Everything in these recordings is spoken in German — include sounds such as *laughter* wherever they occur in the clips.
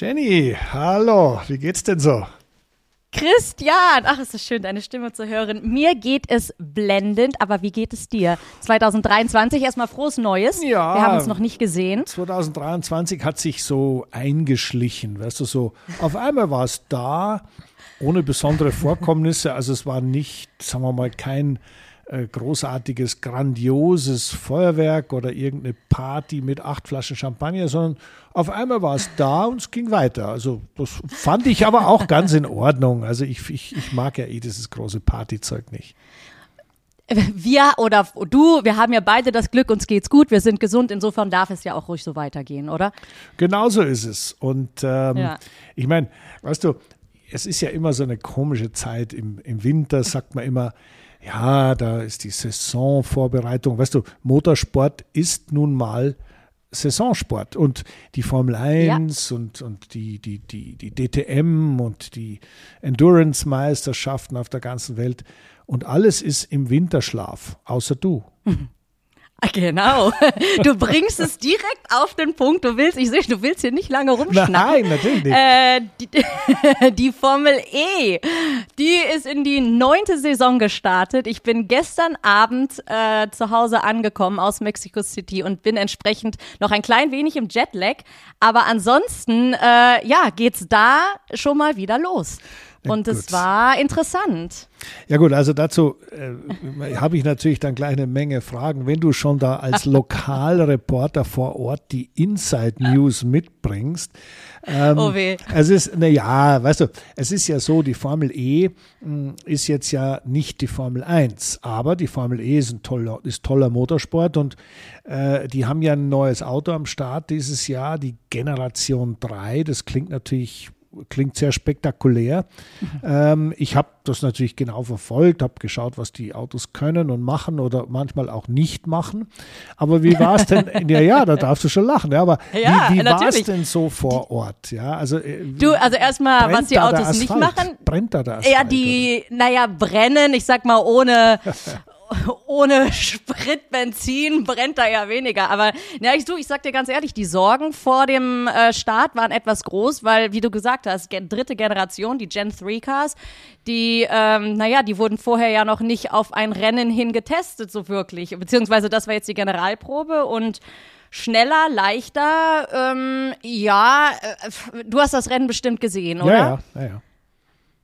Jenny, hallo, wie geht's denn so? Christian, ach, ist es schön, deine Stimme zu hören. Mir geht es blendend, aber wie geht es dir? 2023, erstmal frohes Neues. Ja. Wir haben uns noch nicht gesehen. 2023 hat sich so eingeschlichen, weißt du, so auf einmal war es da, ohne besondere Vorkommnisse. Also es war nicht, sagen wir mal, kein großartiges, grandioses Feuerwerk oder irgendeine Party mit acht Flaschen Champagner, sondern auf einmal war es da und es ging weiter. Also das fand ich aber auch ganz in Ordnung. Also ich, ich, ich mag ja eh dieses große Partyzeug nicht. Wir oder du, wir haben ja beide das Glück, uns geht's gut, wir sind gesund, insofern darf es ja auch ruhig so weitergehen, oder? Genau so ist es. Und ähm, Ja. ich meine, weißt du, es ist ja immer so eine komische Zeit. Im, Im Winter sagt man immer, ja, da ist die Saisonvorbereitung. Weißt du, Motorsport ist nun mal Saisonsport und die Formel 1 und, und die, die, die, die DTM und die Endurance-Meisterschaften auf der ganzen Welt und alles ist im Winterschlaf, außer du. Ah, Genau. *laughs* Du bringst es direkt auf den Punkt. Du willst, ich sehe, du willst hier nicht lange rumschnacken. Nein, natürlich nicht. Äh, die, *laughs* die Formel E, die ist in die neunte Saison gestartet. Ich bin gestern Abend äh, zu Hause angekommen aus Mexico City und bin entsprechend noch ein klein wenig im Jetlag. Aber ansonsten, äh, ja, geht's da schon mal wieder los. Ja, Und es war interessant. Ja gut, also dazu äh, habe ich natürlich dann gleich eine Menge Fragen. Wenn du schon da als *laughs* Lokalreporter vor Ort die Inside News mitbringst, ähm, Oh weh. es ist, naja, weißt du, es ist ja so, die Formel E mh, ist jetzt ja nicht die Formel 1, aber die Formel E ist ein toller, ist toller Motorsport und äh, die haben ja ein neues Auto am Start dieses Jahr, die Generation 3. Das klingt natürlich klingt sehr spektakulär. Ähm, ich habe das natürlich genau verfolgt, habe geschaut, was die Autos können und machen oder manchmal auch nicht machen. Aber wie war es denn? *laughs* ja, ja, da darfst du schon lachen. Ja, aber Ja, wie, wie war es denn so vor Ort? Ja, also äh, Du, also erstmal, was die Autos nicht machen, Brennt da Asphalt? Ja, die, naja, brennen, ich sag mal, ohne, *laughs* ohne Sprit, Benzin brennt da ja weniger. Aber na, ich, du, ich sag dir ganz ehrlich, die Sorgen vor dem äh, Start waren etwas groß, weil, wie du gesagt hast, dritte Generation, die Gen 3 Cars, die, ähm, naja, die wurden vorher ja noch nicht auf ein Rennen hin getestet, so wirklich. Beziehungsweise das war jetzt die Generalprobe und schneller, leichter, ähm, ja, äh, du hast das Rennen bestimmt gesehen, oder? Ja, ja, ja, ja.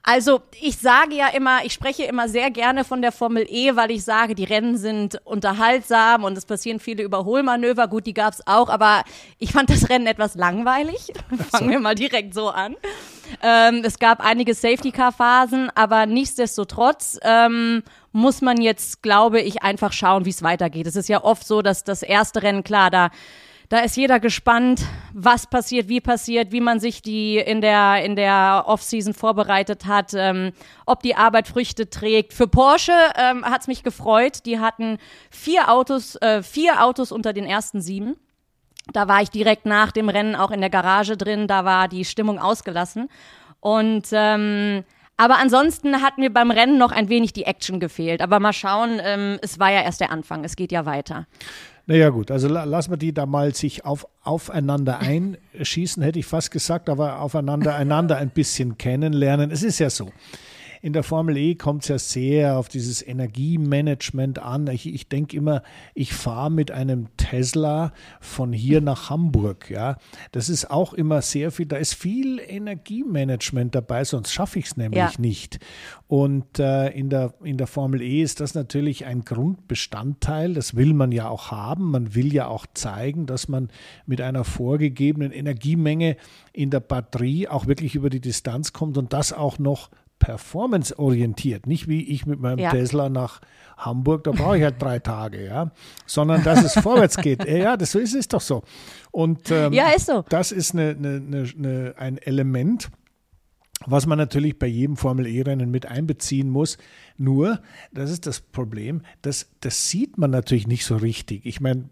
Also ich sage ja immer, ich spreche immer sehr gerne von der Formel E, weil ich sage, die Rennen sind unterhaltsam und es passieren viele Überholmanöver. Gut, die gab's auch, aber ich fand das Rennen etwas langweilig. *laughs* Fangen wir mal direkt so an. Ähm, es gab einige Safety-Car-Phasen, aber nichtsdestotrotz ähm, muss man jetzt, glaube ich, einfach schauen, wie es weitergeht. Es ist ja oft so, dass das erste Rennen, klar, da da ist jeder gespannt, was passiert, wie passiert, wie man sich die in der, in der Off-Season vorbereitet hat, ähm, ob die Arbeit Früchte trägt. Für Porsche ähm, hat's mich gefreut. Die hatten vier Autos, äh, vier Autos unter den ersten sieben. Da war ich direkt nach dem Rennen auch in der Garage drin. Da war die Stimmung ausgelassen. Und ähm, aber ansonsten hat mir beim Rennen noch ein wenig die Action gefehlt. Aber mal schauen, ähm, es war ja erst der Anfang. Es geht ja weiter. Naja gut, also la lassen wir die da mal sich auf, aufeinander einschießen, hätte ich fast gesagt, aber aufeinander einander ein bisschen kennenlernen. Es ist ja so. In der Formel E kommt es ja sehr auf dieses Energiemanagement an. Ich, ich denke immer, ich fahre mit einem Tesla von hier nach Hamburg. Ja, das ist auch immer sehr viel. Da ist viel Energiemanagement dabei, sonst schaffe ich es nämlich Ja. nicht. Und äh, in, der, in der Formel E ist das natürlich ein Grundbestandteil. Das will man ja auch haben. Man will ja auch zeigen, dass man mit einer vorgegebenen Energiemenge in der Batterie auch wirklich über die Distanz kommt und das auch noch performanceorientiert. Nicht wie ich mit meinem Ja. Tesla nach Hamburg, da brauche ich halt drei Tage, ja. Sondern dass es vorwärts geht. *laughs* Ja, das ist, ist doch so. Und ähm, Ja, ist so. das ist eine, eine, eine, eine, ein Element, was man natürlich bei jedem Formel-E-Rennen mit einbeziehen muss. Nur, das ist das Problem, das, das sieht man natürlich nicht so richtig. Ich meine,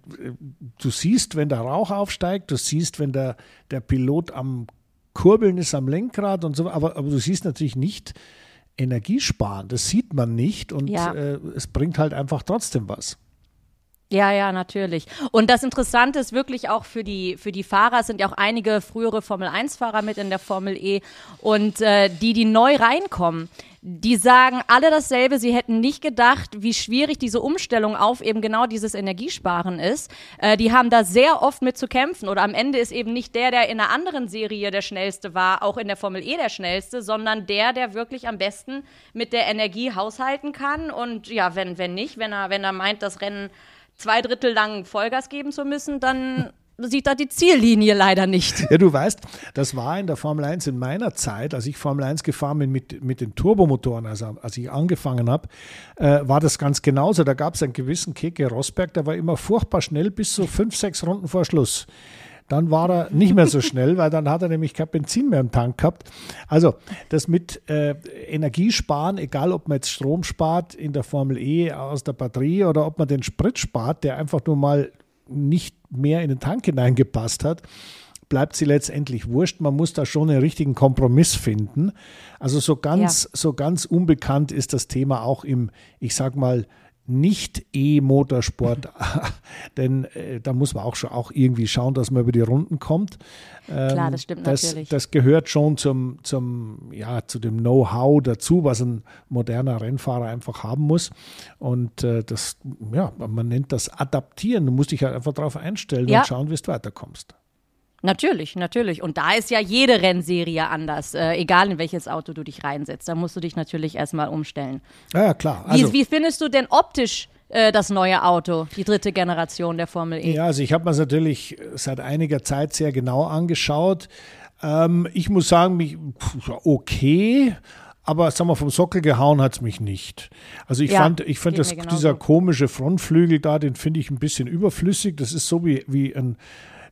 du siehst, wenn der Rauch aufsteigt, du siehst, wenn der, der Pilot am Kurbeln ist am Lenkrad und so, aber, aber du siehst natürlich nicht Energiesparen. Das sieht man nicht und Ja. äh, es bringt halt einfach trotzdem was. Ja, ja, natürlich. Und das Interessante ist wirklich auch für die, für die Fahrer, es sind ja auch einige frühere Formel-1-Fahrer mit in der Formel E und äh, die, die neu reinkommen, die sagen alle dasselbe. Sie hätten nicht gedacht, wie schwierig diese Umstellung auf eben genau dieses Energiesparen ist. Äh, die haben da sehr oft mit zu kämpfen. Oder am Ende ist eben nicht der, der in einer anderen Serie der schnellste war, auch in der Formel E der schnellste, sondern der, der wirklich am besten mit der Energie haushalten kann. Und ja, wenn, wenn nicht, wenn er, wenn er meint, das Rennen zwei Drittel lang Vollgas geben zu müssen, dann sieht da die Ziellinie leider nicht. Ja, du weißt, das war in der Formel 1 in meiner Zeit, als ich Formel 1 gefahren bin mit, mit den Turbomotoren, also als ich angefangen habe, äh, war das ganz genauso. Da gab es einen gewissen Keke Rosberg, der war immer furchtbar schnell bis so fünf, sechs Runden vor Schluss. Dann war er nicht mehr so schnell, weil dann hat er nämlich kein Benzin mehr im Tank gehabt. Also das mit äh, Energiesparen, egal ob man jetzt Strom spart in der Formel E aus der Batterie oder ob man den Sprit spart, der einfach nur mal nicht mehr in den Tank hineingepasst hat, bleibt sie letztendlich wurscht. Man muss da schon einen richtigen Kompromiss finden. Also so ganz, ja. so ganz unbekannt ist das Thema auch im, ich sag mal, nicht E-Motorsport, *laughs* denn äh, da muss man auch schon auch irgendwie schauen, dass man über die Runden kommt. Ähm, Klar, das stimmt das, natürlich. Das gehört schon zum, zum, ja, zu dem Know-how dazu, was ein moderner Rennfahrer einfach haben muss. Und äh, das, ja, man nennt das Adaptieren. Du musst dich halt einfach darauf einstellen ja. und schauen, wie du weiterkommst. Natürlich, natürlich. Und da ist ja jede Rennserie anders, äh, egal in welches Auto du dich reinsetzt. Da musst du dich natürlich erstmal umstellen. Ja, klar. Also, wie, wie findest du denn optisch äh, das neue Auto, die dritte Generation der Formel E? Ja, also ich habe mir es natürlich seit einiger Zeit sehr genau angeschaut. Ähm, ich muss sagen, mich, okay, aber sag mal, vom Sockel gehauen hat es mich nicht. Also ich ja, fand, ich fand das, dieser komische Frontflügel da, den finde ich ein bisschen überflüssig. Das ist so wie, wie ein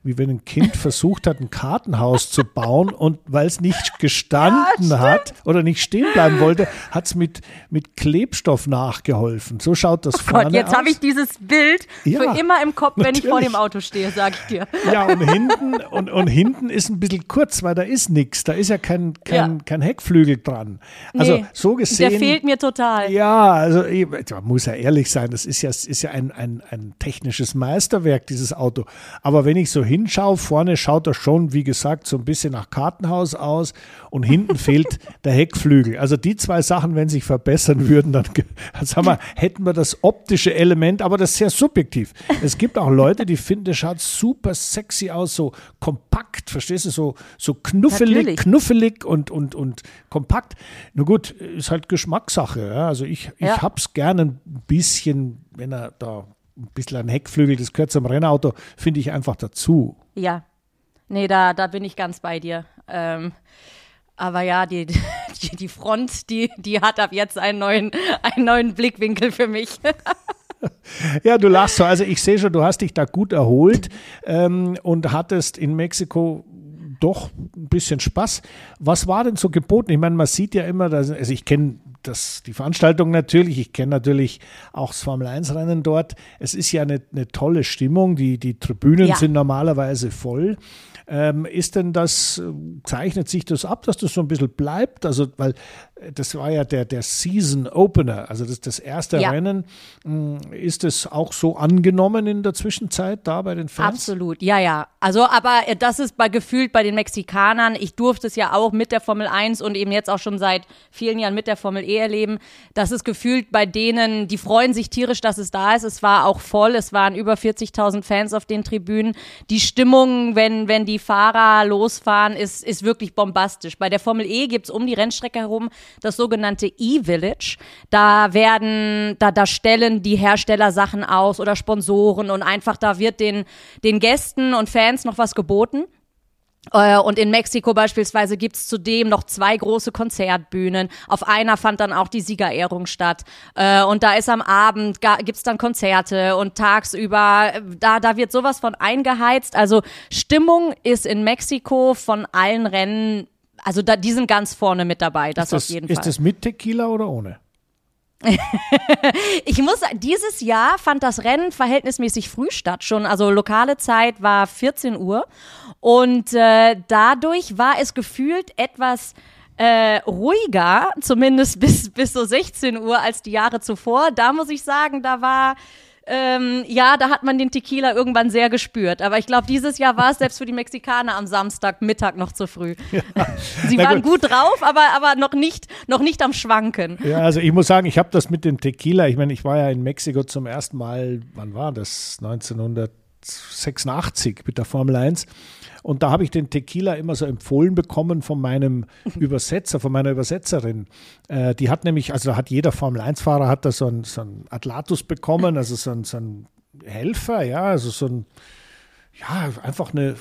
wie wenn ein Kind versucht hat, ein Kartenhaus zu bauen und weil es nicht gestanden ja, hat oder nicht stehen bleiben wollte, hat es mit, mit Klebstoff nachgeholfen. So schaut das oh vorne Gott, jetzt habe ich dieses Bild ja, für immer im Kopf, wenn natürlich. ich vor dem Auto stehe, sage ich dir. Ja, und hinten, und, und hinten ist ein bisschen kurz, weil da ist nichts. Da ist ja kein, kein, ja. kein Heckflügel dran. Also nee, so gesehen. Der fehlt mir total. Ja, also ich, man muss ja ehrlich sein, das ist ja, ist ja ein, ein, ein technisches Meisterwerk, dieses Auto. Aber wenn ich so hinschaue, vorne schaut er schon, wie gesagt, so ein bisschen nach Kartenhaus aus und hinten *laughs* fehlt der Heckflügel. Also die zwei Sachen, wenn sich verbessern würden, dann *laughs* sagen wir, hätten wir das optische Element, aber das ist sehr subjektiv. Es gibt auch Leute, die finden, der schaut super sexy aus, so kompakt, verstehst du, so, so knuffelig, Natürlich. knuffelig und, und, und kompakt. Nur gut, ist halt Geschmackssache. Ja? Also ich, ja. ich hab's gerne ein bisschen, wenn er da ein bisschen ein Heckflügel, das gehört zum Rennauto, finde ich einfach dazu. Ja, nee, da, da bin ich ganz bei dir. Ähm, aber ja, die, *laughs* die, die Front, die, die hat ab jetzt einen neuen, einen neuen Blickwinkel für mich. *laughs* Ja, du lachst so. Also ich sehe schon, du hast dich da gut erholt ähm, und hattest in Mexiko doch ein bisschen Spaß. Was war denn so geboten? Ich meine, man sieht ja immer, dass, also ich kenne das, die Veranstaltung natürlich. Ich kenne natürlich auch das Formel-1-Rennen dort. Es ist ja eine, eine tolle Stimmung. Die, die Tribünen ja. sind normalerweise voll. Ähm, ist denn das, zeichnet sich das ab, dass das so ein bisschen bleibt? Also, weil äh, das war ja der, der Season Opener, also das, das erste ja. Rennen. Hm, ist es auch so angenommen in der Zwischenzeit da bei den Fans? Absolut, ja, ja. Also, aber äh, das ist bei gefühlt bei den Mexikanern. Ich durfte es ja auch mit der Formel 1 und eben jetzt auch schon seit vielen Jahren mit der Formel E erleben. Das ist gefühlt bei denen, die freuen sich tierisch, dass es da ist. Es war auch voll. Es waren über 40.000 Fans auf den Tribünen. Die Stimmung, wenn, wenn die Fahrer losfahren, ist, ist wirklich bombastisch. Bei der Formel E gibt es um die Rennstrecke herum das sogenannte E-Village. Da werden, da, da stellen die Hersteller Sachen aus oder Sponsoren und einfach da wird den, den Gästen und Fans noch was geboten. Äh, und in Mexiko beispielsweise gibt's zudem noch zwei große Konzertbühnen. Auf einer fand dann auch die Siegerehrung statt. Äh, und da ist am Abend, gibt's dann Konzerte und tagsüber, da, da wird sowas von eingeheizt. Also Stimmung ist in Mexiko von allen Rennen, also da, die sind ganz vorne mit dabei, das, das auf jeden ist Fall. Ist das mit Tequila oder ohne? *laughs* ich muss, dieses Jahr fand das Rennen verhältnismäßig früh statt schon. Also lokale Zeit war 14 Uhr. Und äh, dadurch war es gefühlt etwas äh, ruhiger, zumindest *laughs* bis, bis so 16 Uhr als die Jahre zuvor. Da muss ich sagen, da war ähm, ja, da hat man den Tequila irgendwann sehr gespürt. Aber ich glaube, dieses Jahr war es selbst für die Mexikaner am Samstagmittag noch zu früh. Ja. *laughs* Sie Na waren gut. gut. drauf, aber, aber noch, nicht, noch nicht am Schwanken. Ja, also ich muss sagen, ich habe das mit dem Tequila, ich meine, ich war ja in Mexiko zum ersten Mal, wann war das? 1986 mit der Formel 1. Und da habe ich den Tequila immer so empfohlen bekommen von meinem *laughs* Übersetzer, von meiner Übersetzerin. Äh, die hat nämlich, also hat jeder Formel-1-Fahrer hat da so einen, so einen Atlatus bekommen, also so ein, so ein Helfer, ja, also so ein, ja, einfach eine einen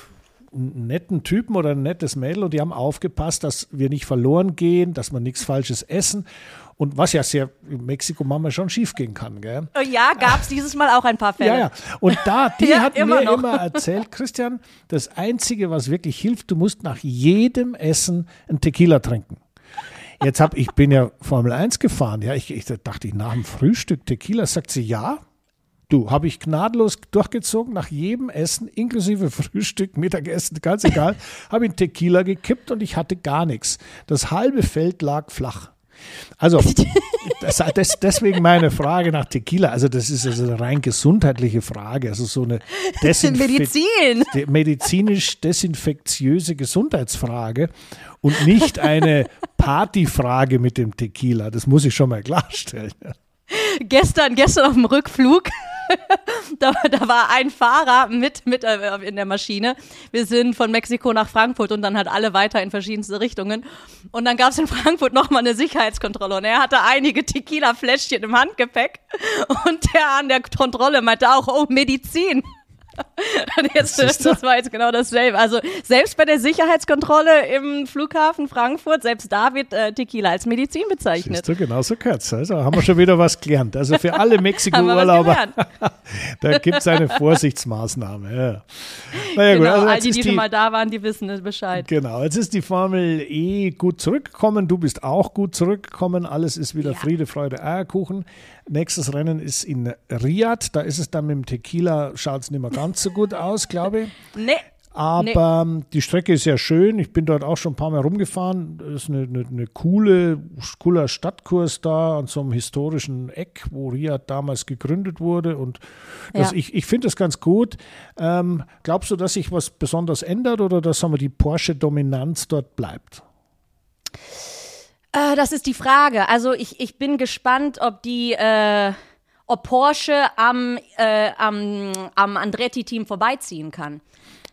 netten Typen oder ein nettes Mädel und die haben aufgepasst, dass wir nicht verloren gehen, dass wir nichts Falsches essen. Und was ja sehr in Mexiko manchmal schon schief gehen kann. Gell? Oh ja, gab es dieses Mal auch ein paar Fälle. Ja, ja. Und da, die *laughs* ja, hat immer mir noch. immer erzählt, Christian, das Einzige, was wirklich hilft, du musst nach jedem Essen ein Tequila trinken. Jetzt habe ich bin ja Formel 1 gefahren, ja, ich, ich dachte ich nach dem Frühstück Tequila, sagt sie ja, Du, habe ich gnadenlos durchgezogen, nach jedem Essen, inklusive *laughs* Frühstück, Mittagessen, ganz egal, habe ich Tequila gekippt und ich hatte gar nichts. Das halbe Feld lag flach. Also, *laughs* das, das, deswegen meine Frage nach Tequila. Also, das ist also eine rein gesundheitliche Frage. Also, so eine Desinfe *laughs* Medizin. medizinisch-desinfektiöse Gesundheitsfrage und nicht eine Partyfrage mit dem Tequila. Das muss ich schon mal klarstellen. Gestern, gestern auf dem Rückflug *laughs* da, da, war ein Fahrer mit, mit äh, in der Maschine. Wir sind von Mexiko nach Frankfurt und dann halt alle weiter in verschiedenste Richtungen. Und dann gab es in Frankfurt nochmal eine Sicherheitskontrolle und er hatte einige Tequila-Fläschchen im Handgepäck und der an der Kontrolle meinte auch, oh, Medizin. *laughs* Jetzt, das war jetzt genau dasselbe. Also selbst bei der Sicherheitskontrolle im Flughafen Frankfurt, selbst da wird äh, Tequila als Medizin bezeichnet. Siehst du, genauso kurz. Also haben wir schon wieder was gelernt. Also für alle *laughs* Mexiko-Urlauber, *laughs* da gibt es eine Vorsichtsmaßnahme. Ja. Naja, genau, gut, also all die, die, die schon mal da waren, die wissen Bescheid. Genau, jetzt ist die Formel E gut zurückgekommen. Du bist auch gut zurückgekommen. Alles ist wieder ja. Friede, Freude, Eierkuchen. Nächstes Rennen ist in Riyadh. Da ist es dann mit dem Tequila, schaut es nicht mehr ganz so gut aus, glaube ich. *laughs* Nee. Aber nee. die Strecke ist sehr schön. Ich bin dort auch schon ein paar Mal rumgefahren. Das ist eine, eine, eine coole, cooler Stadtkurs da an so einem historischen Eck, wo Riyadh damals gegründet wurde. Und das, ja. ich, ich finde das ganz gut. Ähm, glaubst du, dass sich was besonders ändert oder dass sagen wir, die Porsche-Dominanz dort bleibt? Äh, das ist die Frage. Also ich, ich bin gespannt, ob die, äh, ob Porsche am, äh, am, am Andretti-Team vorbeiziehen kann.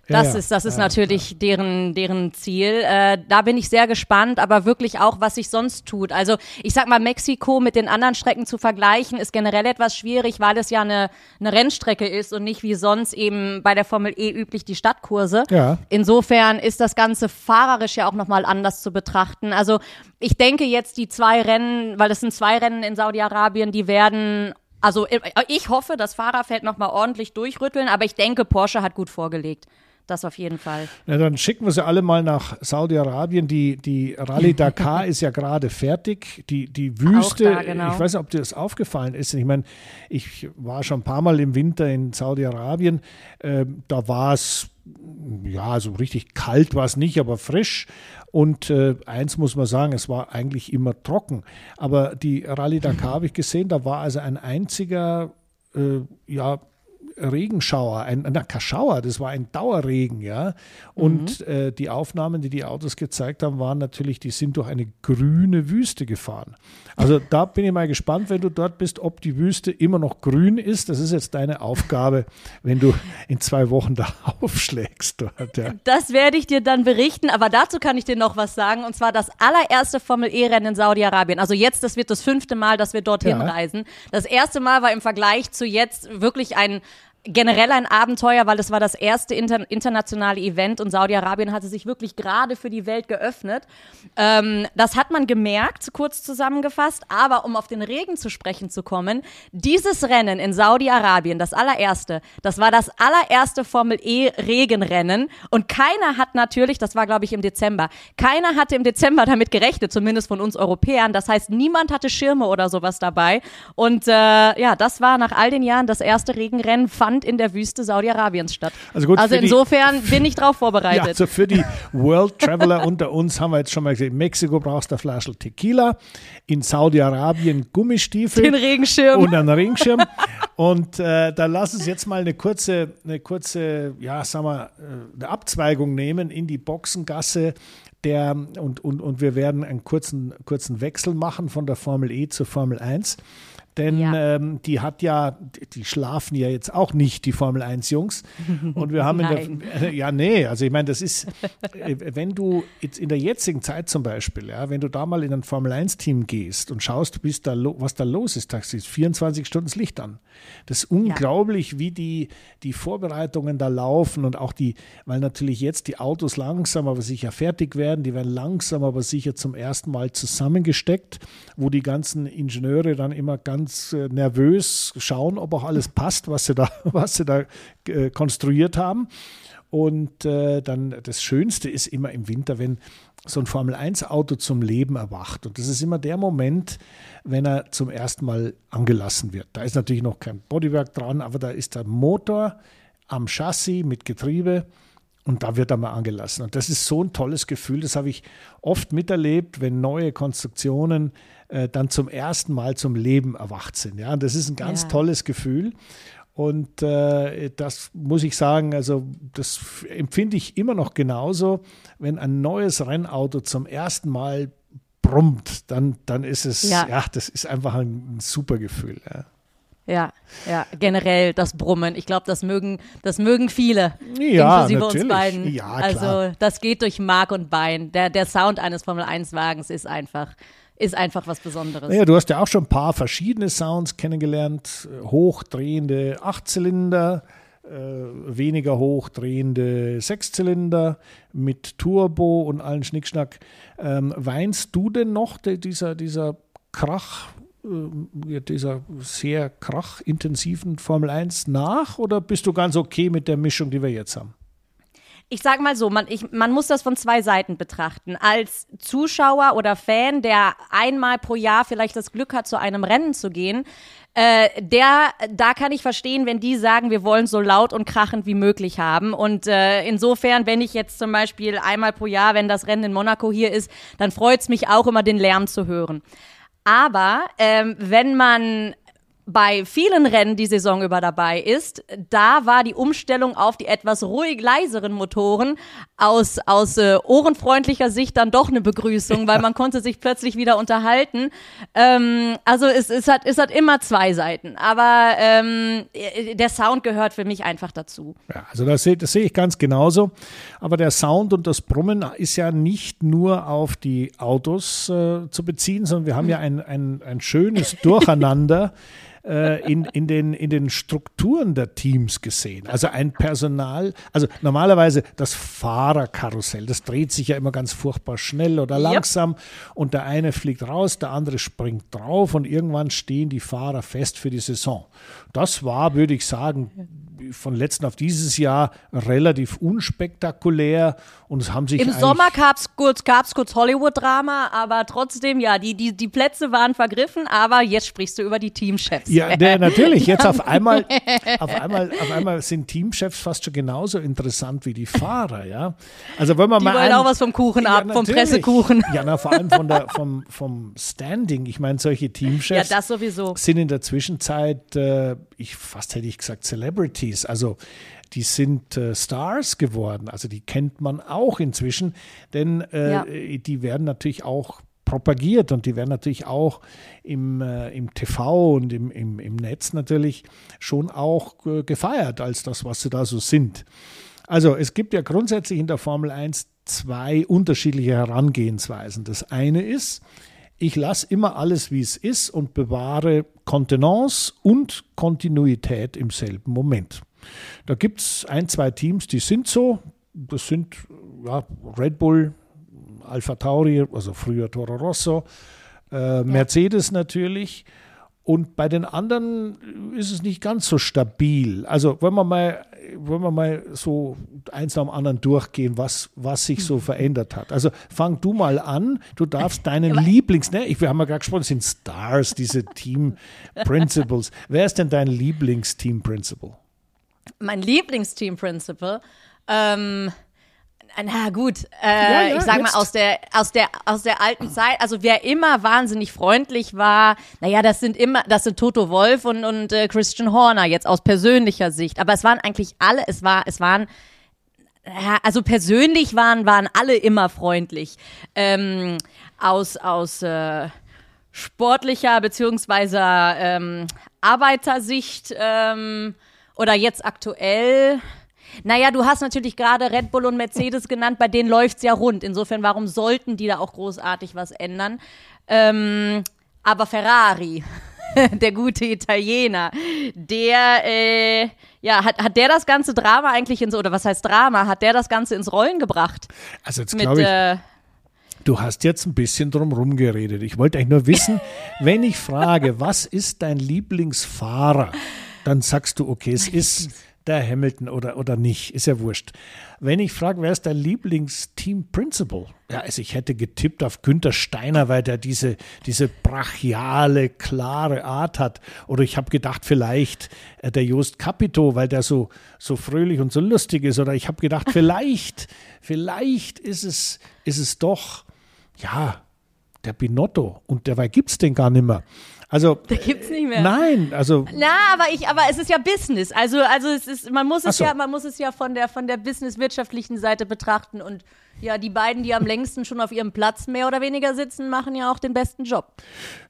Das ja, ist, das ist ja, natürlich ja. deren, deren Ziel. Äh, da bin ich sehr gespannt, aber wirklich auch, was sich sonst tut. Also ich sag mal, Mexiko mit den anderen Strecken zu vergleichen, ist generell etwas schwierig, weil es ja eine, eine Rennstrecke ist und nicht wie sonst eben bei der Formel E üblich die Stadtkurse. Ja. Insofern ist das Ganze fahrerisch ja auch nochmal anders zu betrachten. Also ich denke jetzt die zwei Rennen, weil es sind zwei Rennen in Saudi-Arabien, die werden also ich hoffe, das Fahrerfeld nochmal ordentlich durchrütteln, aber ich denke, Porsche hat gut vorgelegt. Das auf jeden Fall. Ja, dann schicken wir sie alle mal nach Saudi-Arabien. Die, die Rallye Dakar *laughs* ist ja gerade fertig. Die, die Wüste, da, genau. ich weiß nicht, ob dir das aufgefallen ist. Ich meine, ich war schon ein paar Mal im Winter in Saudi-Arabien. Äh, da war es, ja, so richtig kalt war es nicht, aber frisch. Und äh, eins muss man sagen, es war eigentlich immer trocken. Aber die Rallye Dakar habe ich gesehen, da war also ein einziger, äh, ja, Regenschauer, ein, ein Kaschauer, das war ein Dauerregen, ja. Und mhm. äh, die Aufnahmen, die die Autos gezeigt haben, waren natürlich, die sind durch eine grüne Wüste gefahren. Also da bin ich mal gespannt, wenn du dort bist, ob die Wüste immer noch grün ist. Das ist jetzt deine Aufgabe, *laughs* wenn du in zwei Wochen da *laughs* aufschlägst dort. Ja. Das werde ich dir dann berichten, aber dazu kann ich dir noch was sagen. Und zwar das allererste Formel-E-Rennen in Saudi-Arabien. Also jetzt, das wird das fünfte Mal, dass wir dorthin ja. reisen. Das erste Mal war im Vergleich zu jetzt wirklich ein generell ein Abenteuer, weil es war das erste inter internationale Event und Saudi-Arabien hatte sich wirklich gerade für die Welt geöffnet. Ähm, das hat man gemerkt, kurz zusammengefasst. Aber um auf den Regen zu sprechen zu kommen, dieses Rennen in Saudi-Arabien, das allererste, das war das allererste Formel E Regenrennen und keiner hat natürlich, das war glaube ich im Dezember, keiner hatte im Dezember damit gerechnet, zumindest von uns Europäern. Das heißt, niemand hatte Schirme oder sowas dabei. Und äh, ja, das war nach all den Jahren das erste Regenrennen. Fand Sand in der Wüste Saudi-Arabiens statt. Also, gut, also für die- insofern *laughs* bin ich drauf Ja, vorbereitet. also für die World Traveler unter uns haben wir jetzt schon mal gesehen, in Mexiko brauchst du eine Flasche Tequila, in Saudi-Arabien Gummistiefel. Den Regenschirm. und einen Regenschirm. Und äh, da lass uns jetzt mal eine kurze, eine kurze, ja, sagen wir, äh, eine Abzweigung nehmen in die Boxengasse. Der, und, und, und wir werden einen kurzen, kurzen Wechsel machen von der Formel E zur Formel 1. Denn Ja. ähm, die hat ja, die schlafen ja jetzt auch nicht, die Formel 1 Jungs. Und wir haben in der, *laughs* ja, nee, also ich meine, das ist, äh, wenn du jetzt in der jetzigen Zeit zum Beispiel, ja, wenn du da mal in ein Formel 1 Team gehst und schaust, bis da, was da los ist, da ist 24 Stunden das Licht an. Das ist unglaublich, wie die, die Vorbereitungen da laufen und auch die, weil natürlich jetzt die Autos langsam aber sicher fertig werden, die werden langsam aber sicher zum ersten Mal zusammengesteckt, wo die ganzen Ingenieure dann immer ganz äh, nervös schauen, ob auch alles passt, was sie da, *laughs* was sie da äh, konstruiert haben. Und äh, dann das Schönste ist immer im Winter, wenn so ein Formel-1-Auto zum Leben erwacht. Und das ist immer der Moment, wenn er zum ersten Mal angelassen wird. Da ist natürlich noch kein Bodywork dran, aber da ist der Motor am Chassis mit Getriebe und da wird er mal angelassen. Und das ist so ein tolles Gefühl, das habe ich oft miterlebt, wenn neue Konstruktionen äh, dann zum ersten Mal zum Leben erwacht sind. Ja, und das ist ein ganz Ja. tolles Gefühl. Und äh, das muss ich sagen, also das empfinde ich immer noch genauso, wenn ein neues Rennauto zum ersten Mal brummt, dann, dann ist es, ja. Ja. das ist einfach ein, ein super Gefühl. Ja. Ja, ja, generell das Brummen. Ich glaube, das mögen, das mögen viele, Ja, inklusive uns natürlich. beiden. Ja, also klar. das geht durch Mark und Bein. Der, der Sound eines Formel-1-Wagens ist einfach, ist einfach was Besonderes. Naja, du hast ja auch schon ein paar verschiedene Sounds kennengelernt. Hochdrehende Achtzylinder, äh, weniger hochdrehende Sechszylinder mit Turbo und allen Schnickschnack. Ähm, weinst du denn noch de, dieser, dieser Krach, äh, dieser sehr krachintensiven Formel 1 nach oder bist du ganz okay mit der Mischung, die wir jetzt haben? Ich sag mal so, man, ich, man muss das von zwei Seiten betrachten. Als Zuschauer oder Fan, der einmal pro Jahr vielleicht das Glück hat, zu einem Rennen zu gehen, äh, der, da kann ich verstehen, wenn die sagen, wir wollen so laut und krachend wie möglich haben. Und äh, insofern, wenn ich jetzt zum Beispiel einmal pro Jahr, wenn das Rennen in Monaco hier ist, dann freut's mich auch immer, den Lärm zu hören. Aber ähm, wenn man bei vielen Rennen die Saison über dabei ist, da war die Umstellung auf die etwas ruhig leiseren Motoren aus, aus äh, ohrenfreundlicher Sicht dann doch eine Begrüßung, weil man konnte sich plötzlich wieder unterhalten. Ähm, also es, es, hat, es hat immer zwei Seiten, aber ähm, der Sound gehört für mich einfach dazu. Ja, also das sehe sehe ich ganz genauso. Aber der Sound und das Brummen ist ja nicht nur auf die Autos äh, zu beziehen, sondern wir haben ja ein, ein, ein schönes *laughs* Durcheinander äh, in, in, den, in den Strukturen der Teams gesehen. Also ein Personal, also normalerweise das Fahrerkarussell, das dreht sich ja immer ganz furchtbar schnell oder Yep. langsam und der eine fliegt raus, der andere springt drauf und irgendwann stehen die Fahrer fest für die Saison. Das war, würde ich sagen, von letzten auf dieses Jahr relativ unspektakulär und es haben sich Im Sommer gab's kurz, gab's kurz Hollywood-Drama, aber trotzdem, ja, die, die, die Plätze waren vergriffen, aber jetzt sprichst du über die Teamchefs. Ja, *laughs* der, natürlich. Jetzt auf einmal, auf einmal, auf einmal sind Teamchefs fast schon genauso interessant wie die Fahrer, ja. Also wenn man Die mal wollen ein- auch was vom Kuchen ab, vom natürlich. Pressekuchen. Ja, na, vor allem von der, vom, vom Standing. Ich meine, solche Ja, Teamchefs sowieso. sind in der Zwischenzeit, äh, ich fast hätte ich gesagt, Celebrities. Also die sind äh, Stars geworden. Also die kennt man auch inzwischen, denn äh, Ja. die werden natürlich auch propagiert und die werden natürlich auch im, äh, im TV und im, im, im Netz natürlich schon auch äh, gefeiert als das, was sie da so sind. Also es gibt ja grundsätzlich in der Formel 1 zwei unterschiedliche Herangehensweisen. Das eine ist, ich lasse immer alles, wie es ist und bewahre Kontenance und Kontinuität im selben Moment. Da gibt es ein, zwei Teams, die sind so. Das sind ja, Red Bull, Alpha Tauri, also früher Toro Rosso, äh, Mercedes natürlich. Und bei den anderen ist es nicht ganz so stabil. Also wenn wir mal, wenn wir mal so eins nach dem anderen durchgehen, was, was sich so *laughs* verändert hat. Also fang du mal an. Du darfst deinen Lieblings, ne, ich, wir haben ja gerade gesprochen, es sind Stars, diese Team Principles. *laughs* Wer ist denn dein Lieblingsteam Principal? mein Lieblingsteam-Principal, ähm, na gut, äh, Ja, ja, ich sag mal jetzt. aus der aus der aus der alten Zeit. Also wer immer wahnsinnig freundlich war, naja, das sind immer, das sind Toto Wolf und und äh, Christian Horner jetzt aus persönlicher Sicht. Aber es waren eigentlich alle, es war, es waren ja, also persönlich waren waren alle immer freundlich. Ähm, aus aus äh, sportlicher beziehungsweise ähm, Arbeitersicht ähm, oder jetzt aktuell. Naja, du hast natürlich gerade Red Bull und Mercedes *laughs* genannt, bei denen läuft's ja rund. Insofern, warum sollten die da auch großartig was ändern? Ähm, aber Ferrari, *laughs* der gute Italiener, der, äh, ja, hat, hat der das ganze Drama eigentlich ins, oder was heißt Drama, hat der das Ganze ins Rollen gebracht? Also jetzt glaube ich, äh, du hast jetzt ein bisschen drum rumgeredet. Ich wollte eigentlich nur wissen, *laughs* wenn ich frage, was ist dein Lieblingsfahrer, dann sagst du, okay, es ist der Hamilton oder, oder nicht, ist ja wurscht. Wenn ich frage, wer ist dein Lieblingsteam-Principal? Ja, also ich hätte getippt auf Günther Steiner, weil der diese, diese brachiale, klare Art hat. Oder ich habe gedacht, vielleicht äh, der Jost Capito, weil der so, so fröhlich und so lustig ist. Oder ich habe gedacht, *laughs* vielleicht, vielleicht ist es, ist es doch, ja, der Binotto. Und dabei gibt es den gar nicht mehr. Also, Da gibt's nicht mehr. nein, also Na, aber ich, aber es ist ja Business. Also, also es ist, man muss es so. ja, man muss es ja von der von der business-wirtschaftlichen Seite betrachten und ja, die beiden, die am längsten schon auf ihrem Platz mehr oder weniger sitzen, machen ja auch den besten Job.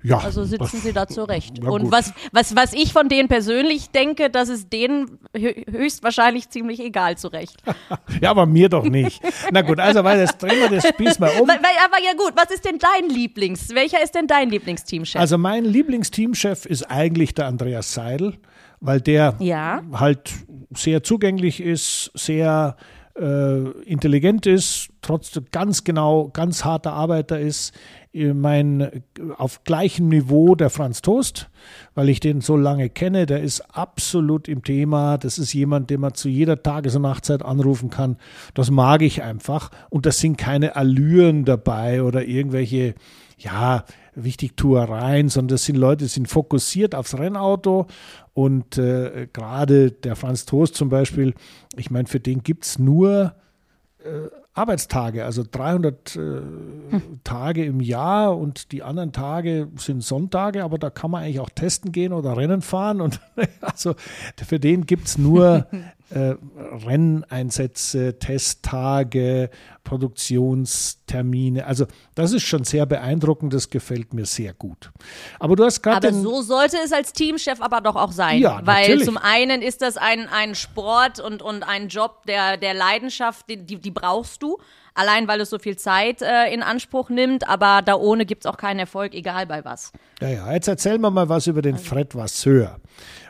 ja. Also sitzen sie da zurecht. Und gut. was, was, was ich von denen persönlich denke, das ist denen hö- höchstwahrscheinlich ziemlich egal zurecht. *laughs* Ja, aber mir doch nicht. Na gut, also weil das drehen wir das Spieß mal um. Weil, weil, aber ja gut, was ist denn dein Lieblings? Welcher ist denn dein Lieblingsteamchef? Also mein Lieblingsteamchef ist eigentlich der Andreas Seidel, weil der Ja. halt sehr zugänglich ist, sehr äh, intelligent ist, trotzdem ganz genau, ganz harter Arbeiter ist. Äh, Mein äh, auf gleichem Niveau der Franz Toast, weil ich den so lange kenne, der ist absolut im Thema. Das ist jemand, den man zu jeder Tages- und Nachtzeit anrufen kann. Das mag ich einfach. Und das sind keine Allüren dabei oder irgendwelche, ja, Wichtigtuereien, sondern das sind Leute, die sind fokussiert aufs Rennauto. Und äh, gerade der Franz Toast zum Beispiel, ich meine, für den gibt es nur äh, Arbeitstage, also 300 äh, Tage im Jahr und die anderen Tage sind Sonntage, aber da kann man eigentlich auch testen gehen oder Rennen fahren und *laughs* also für den gibt es nur *laughs* äh, Renneinsätze, Testtage, Produktionstermine. Also das ist schon sehr beeindruckend, das gefällt mir sehr gut. Aber du hast gerade Aber so sollte es als Teamchef aber doch auch sein. Ja, Weil natürlich. zum einen ist das ein, ein Sport und, und ein Job der, der Leidenschaft, die, die, die brauchst du. Allein weil es so viel Zeit äh, in Anspruch nimmt, aber da ohne gibt es auch keinen Erfolg, egal bei was. Ja, ja, jetzt erzählen wir mal was über den Fred Vasseur.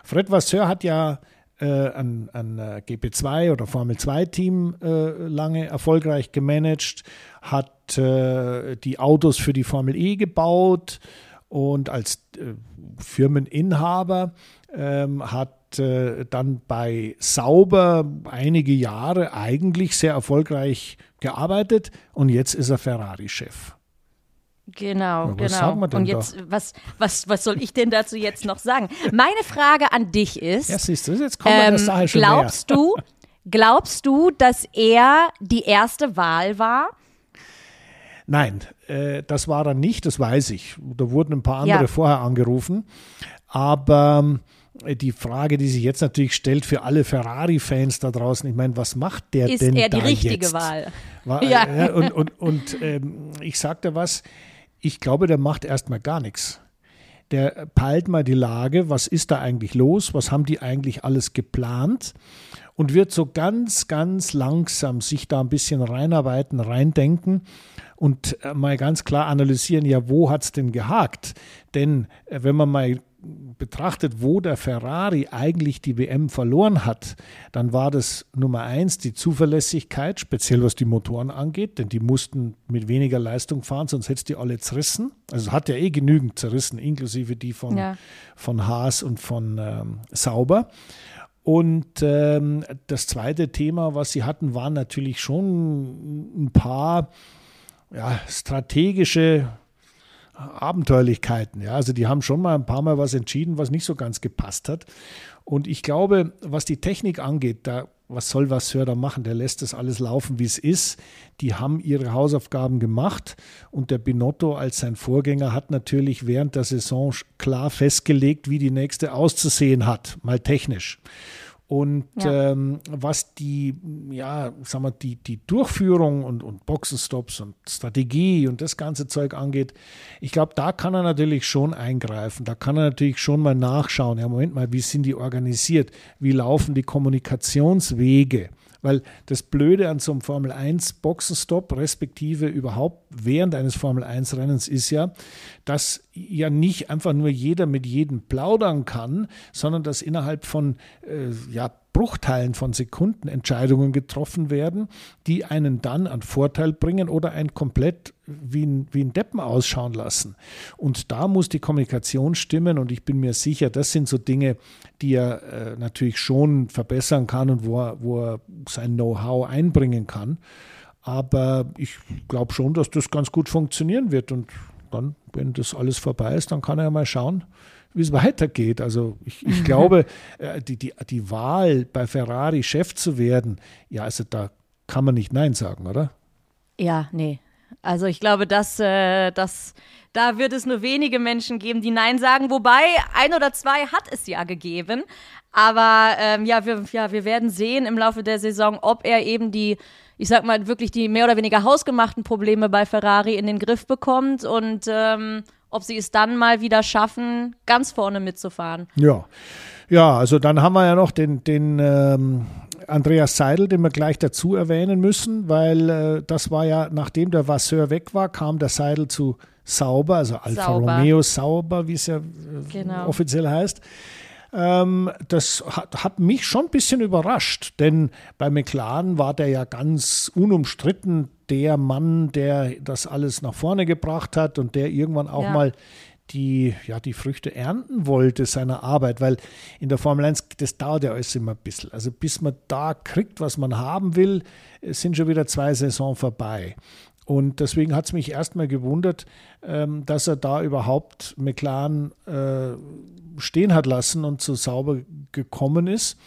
Fred Vasseur hat ja äh, ein, ein äh, GP2 oder Formel 2 Team äh, lange erfolgreich gemanagt, hat äh, die Autos für die Formel E gebaut und als äh, Firmeninhaber ähm, hat äh, dann bei Sauber einige Jahre eigentlich sehr erfolgreich gearbeitet und jetzt ist er Ferrari-Chef. Genau, Ja, genau. und jetzt, was, was, was soll ich denn dazu jetzt noch sagen? Meine Frage an dich ist, Ja, siehst du, jetzt der ähm, Sache schon glaubst du, *laughs* glaubst du, dass er die erste Wahl war? Nein, äh, das war er nicht, das weiß ich. Da wurden ein paar andere Ja. vorher angerufen. Aber ähm, die Frage, die sich jetzt natürlich stellt für alle Ferrari-Fans da draußen, ich meine, was macht der Ist denn er die da richtige jetzt? Wahl? War, *laughs* Ja. ja. und und, und ähm, ich sag dir was, ich glaube, der macht erstmal gar nichts. Der peilt mal die Lage, was ist da eigentlich los, was haben die eigentlich alles geplant und wird so ganz, ganz langsam sich da ein bisschen reinarbeiten, reindenken und äh, mal ganz klar analysieren, ja, wo hat es denn gehakt? Denn äh, wenn man mal betrachtet, wo der Ferrari eigentlich die WM verloren hat, dann war das Nummer eins die Zuverlässigkeit, speziell was die Motoren angeht, denn die mussten mit weniger Leistung fahren, sonst hätte es die alle zerrissen. Also hat ja eh genügend zerrissen, inklusive die von, Ja. von Haas und von ähm, Sauber. Und ähm, das zweite Thema, was sie hatten, waren natürlich schon ein paar ja, strategische Abenteuerlichkeiten. Ja, also die haben schon mal ein paar Mal was entschieden, was nicht so ganz gepasst hat. Und ich glaube, was die Technik angeht, da was soll Vasseur da machen? Der lässt das alles laufen, wie es ist. Die haben ihre Hausaufgaben gemacht und der Binotto als sein Vorgänger hat natürlich während der Saison klar festgelegt, wie die nächste auszusehen hat, mal technisch. Und ja. ähm, was die, ja, sagen wir, die, die Durchführung und, und Boxenstops und Strategie und das ganze Zeug angeht, ich glaube, da kann er natürlich schon eingreifen. Da kann er natürlich schon mal nachschauen. Ja, Moment mal, wie sind die organisiert? Wie laufen die Kommunikationswege? Weil das Blöde an so einem Formel 1 Boxenstopp, respektive überhaupt während eines Formel 1 Rennens, ist ja, dass ja nicht einfach nur jeder mit jedem plaudern kann, sondern dass innerhalb von äh, ja, Bruchteilen von Sekunden Entscheidungen getroffen werden, die einen dann an Vorteil bringen oder einen komplett wie ein, wie ein Deppen ausschauen lassen. Und da muss die Kommunikation stimmen und ich bin mir sicher, das sind so Dinge, die er äh, natürlich schon verbessern kann und wo er, wo er sein Know-how einbringen kann. Aber ich glaube schon, dass das ganz gut funktionieren wird und dann, wenn das alles vorbei ist, dann kann er ja mal schauen, wie es weitergeht. Also ich, ich glaube, äh, die, die, die Wahl bei Ferrari Chef zu werden, ja, also da kann man nicht Nein sagen, oder? Ja, nee. Also ich glaube, dass, äh, dass da wird es nur wenige Menschen geben, die Nein sagen. Wobei ein oder zwei hat es ja gegeben. Aber ähm, ja, wir, ja, wir werden sehen im Laufe der Saison, ob er eben die, ich sag mal, wirklich die mehr oder weniger hausgemachten Probleme bei Ferrari in den Griff bekommt und ähm, ob sie es dann mal wieder schaffen, ganz vorne mitzufahren. Ja. Ja, also dann haben wir ja noch den, den ähm, Andreas Seidel, den wir gleich dazu erwähnen müssen, weil äh, das war ja, nachdem der Vasseur weg war, kam der Seidel zu Sauber, also Alfa Sauber. Romeo Sauber, wie es ja äh, genau. offiziell heißt. Ähm, das hat, hat, mich schon ein bisschen überrascht, denn bei McLaren war der ja ganz unumstritten der Mann, der das alles nach vorne gebracht hat und der irgendwann auch ja. mal die, ja, die Früchte ernten wollte seiner Arbeit, weil in der Formel 1, das dauert ja alles immer ein bisschen. Also bis man da kriegt, was man haben will, sind schon wieder zwei Saisons vorbei. Und deswegen hat es mich erstmal gewundert, ähm, dass er da überhaupt McLaren äh, stehen hat lassen und so sauber gekommen ist.